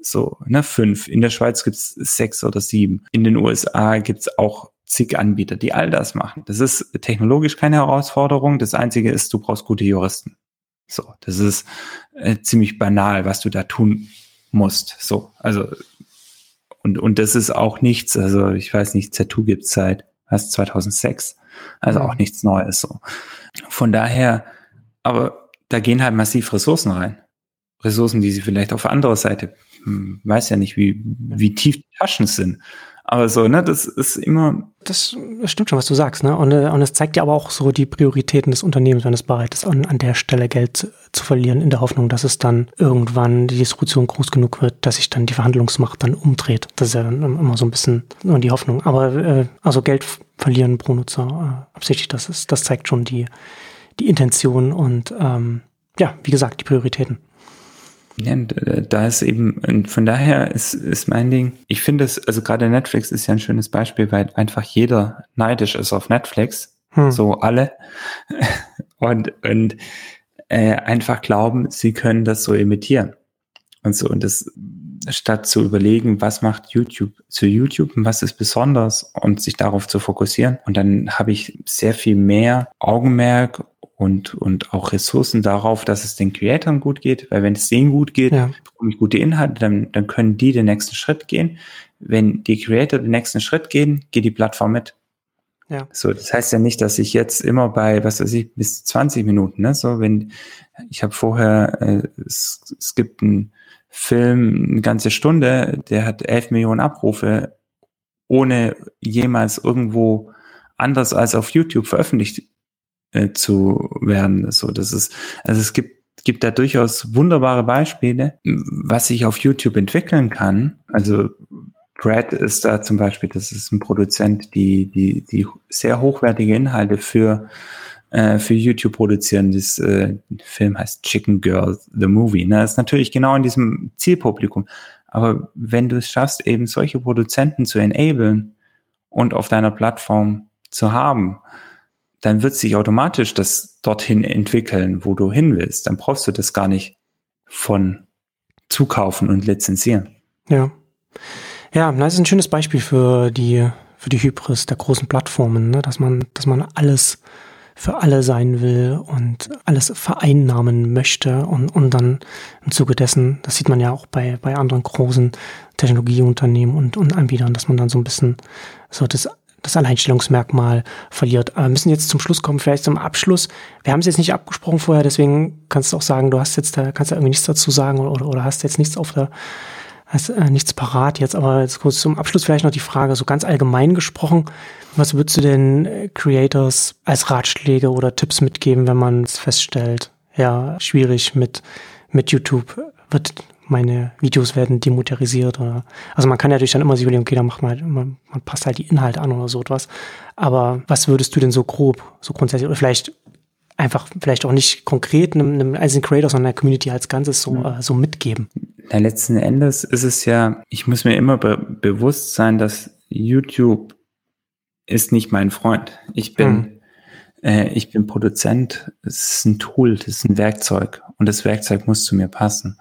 S3: So, ne, fünf. In der Schweiz gibt's sechs oder sieben. In den USA gibt's auch zig Anbieter, die all das machen. Das ist technologisch keine Herausforderung. Das Einzige ist, du brauchst gute Juristen. So, das ist äh, ziemlich banal, was du da tun musst. So, also und und das ist auch nichts. Also ich weiß nicht, Z2 gibt's seit was 2006, also auch nichts Neues. So, von daher, aber da gehen halt massiv Ressourcen rein. Ressourcen, die sie vielleicht auf der anderen Seite, hm, weiß ja nicht, wie wie tief die Taschen sind. Aber so, ne, das ist immer.
S2: Das stimmt schon, was du sagst, ne? Und, äh, und es zeigt ja aber auch so die Prioritäten des Unternehmens, wenn es bereit ist, an, an der Stelle Geld zu, zu verlieren, in der Hoffnung, dass es dann irgendwann die Distribution groß genug wird, dass sich dann die Verhandlungsmacht dann umdreht. Das ist ja dann immer so ein bisschen nur die Hoffnung. Aber äh, also Geld verlieren pro Nutzer äh, absichtlich, das ist, das zeigt schon die, die Intention und ähm, ja, wie gesagt, die Prioritäten.
S3: Ja, äh, da ist eben, von daher ist, ist mein Ding, ich finde es, also gerade Netflix ist ja ein schönes Beispiel, weil einfach jeder neidisch ist auf Netflix, hm. so alle, und, und äh, einfach glauben, sie können das so imitieren. Und so, und das, statt zu überlegen, was macht YouTube zu YouTube und was ist besonders und sich darauf zu fokussieren. Und dann habe ich sehr viel mehr Augenmerk und, und auch Ressourcen darauf, dass es den Creatoren gut geht, weil wenn es denen gut geht, ja. bekomme ich gute Inhalte, dann, dann können die den nächsten Schritt gehen. Wenn die Creator den nächsten Schritt gehen, geht die Plattform mit. Ja. So, das heißt ja nicht, dass ich jetzt immer bei, was weiß ich, bis 20 Minuten, ne? So, wenn ich habe vorher, äh, es, es gibt einen Film, eine ganze Stunde, der hat 11 Millionen Abrufe, ohne jemals irgendwo anders als auf YouTube veröffentlicht äh, zu werden. So, das ist, also es gibt gibt da durchaus wunderbare Beispiele, was sich auf YouTube entwickeln kann. Also Brad ist da zum Beispiel, das ist ein Produzent, die, die, die sehr hochwertige Inhalte für, äh, für YouTube produzieren. Das äh, Film heißt Chicken Girl, The Movie. Ne? Das ist natürlich genau in diesem Zielpublikum. Aber wenn du es schaffst, eben solche Produzenten zu enablen und auf deiner Plattform zu haben, dann wird sich automatisch das dorthin entwickeln, wo du hin willst. Dann brauchst du das gar nicht von zukaufen und lizenzieren.
S2: Ja. Ja, das ist ein schönes Beispiel für die, für die Hybris der großen Plattformen, ne? dass man, dass man alles für alle sein will und alles vereinnahmen möchte und, und dann im Zuge dessen, das sieht man ja auch bei, bei anderen großen Technologieunternehmen und, und Anbietern, dass man dann so ein bisschen so das das Alleinstellungsmerkmal verliert. Aber wir müssen jetzt zum Schluss kommen, vielleicht zum Abschluss. Wir haben es jetzt nicht abgesprochen vorher, deswegen kannst du auch sagen, du hast jetzt da, kannst du irgendwie nichts dazu sagen oder, oder hast jetzt nichts auf der, hast äh, nichts parat jetzt, aber jetzt kurz zum Abschluss vielleicht noch die Frage, so ganz allgemein gesprochen, was würdest du denn äh, Creators als Ratschläge oder Tipps mitgeben, wenn man es feststellt, ja, schwierig mit, mit YouTube wird meine Videos werden demonetarisiert oder also man kann ja natürlich dann immer sich überlegen, okay, dann macht man, man, man passt halt die Inhalte an oder so etwas. Aber was würdest du denn so grob, so grundsätzlich, oder vielleicht einfach, vielleicht auch nicht konkret einem, einem einzelnen Creator, sondern der Community als Ganzes so, mhm. äh, so mitgeben?
S3: Na, letzten Endes ist es ja, ich muss mir immer be bewusst sein, dass YouTube ist nicht mein Freund. Ich bin, mhm. ich bin Produzent. Es ist ein Tool, das ist ein Werkzeug und das Werkzeug muss zu mir passen.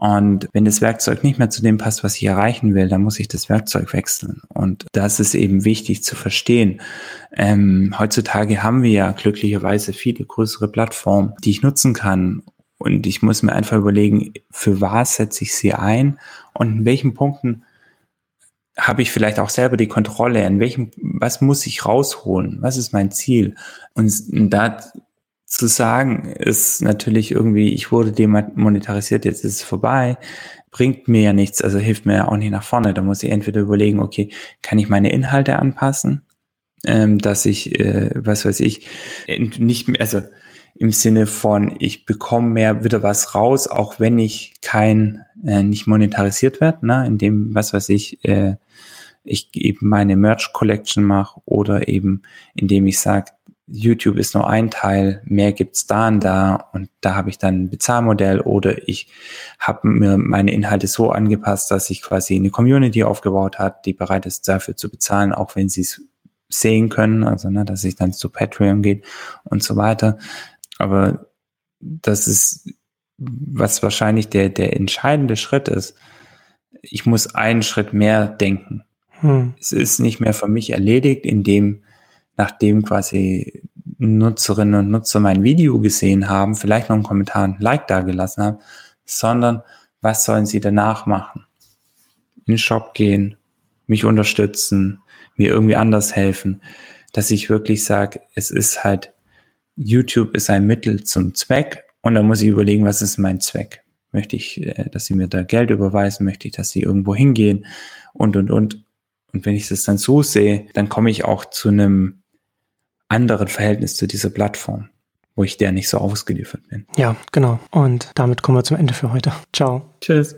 S3: Und wenn das Werkzeug nicht mehr zu dem passt, was ich erreichen will, dann muss ich das Werkzeug wechseln. Und das ist eben wichtig zu verstehen. Ähm, heutzutage haben wir ja glücklicherweise viele größere Plattformen, die ich nutzen kann. Und ich muss mir einfach überlegen, für was setze ich sie ein und in welchen Punkten habe ich vielleicht auch selber die Kontrolle, in welchem, was muss ich rausholen, was ist mein Ziel? Und da zu sagen, ist natürlich irgendwie, ich wurde demonetarisiert, jetzt ist es vorbei, bringt mir ja nichts, also hilft mir ja auch nicht nach vorne. Da muss ich entweder überlegen, okay, kann ich meine Inhalte anpassen, ähm, dass ich, äh, was weiß ich, nicht mehr, also im Sinne von, ich bekomme mehr wieder was raus, auch wenn ich kein, äh, nicht monetarisiert werde, ne, in dem, was weiß ich, äh, ich eben meine Merch Collection mache oder eben indem ich sage, YouTube ist nur ein Teil, mehr gibt's da und da und da habe ich dann ein Bezahlmodell oder ich habe mir meine Inhalte so angepasst, dass ich quasi eine Community aufgebaut hat, die bereit ist dafür zu bezahlen, auch wenn sie es sehen können, also ne, dass ich dann zu Patreon geht und so weiter. Aber das ist, was wahrscheinlich der, der entscheidende Schritt ist. Ich muss einen Schritt mehr denken. Hm. Es ist nicht mehr für mich erledigt, indem nachdem quasi Nutzerinnen und Nutzer mein Video gesehen haben, vielleicht noch einen Kommentar, ein Like da gelassen haben, sondern was sollen sie danach machen? In den Shop gehen, mich unterstützen, mir irgendwie anders helfen, dass ich wirklich sage, es ist halt, YouTube ist ein Mittel zum Zweck und da muss ich überlegen, was ist mein Zweck? Möchte ich, äh, dass sie mir da Geld überweisen? Möchte ich, dass sie irgendwo hingehen? Und, und, und. Und wenn ich das dann so sehe, dann komme ich auch zu einem anderen Verhältnis zu dieser Plattform, wo ich der nicht so ausgeliefert bin.
S2: Ja, genau. Und damit kommen wir zum Ende für heute. Ciao.
S3: Tschüss.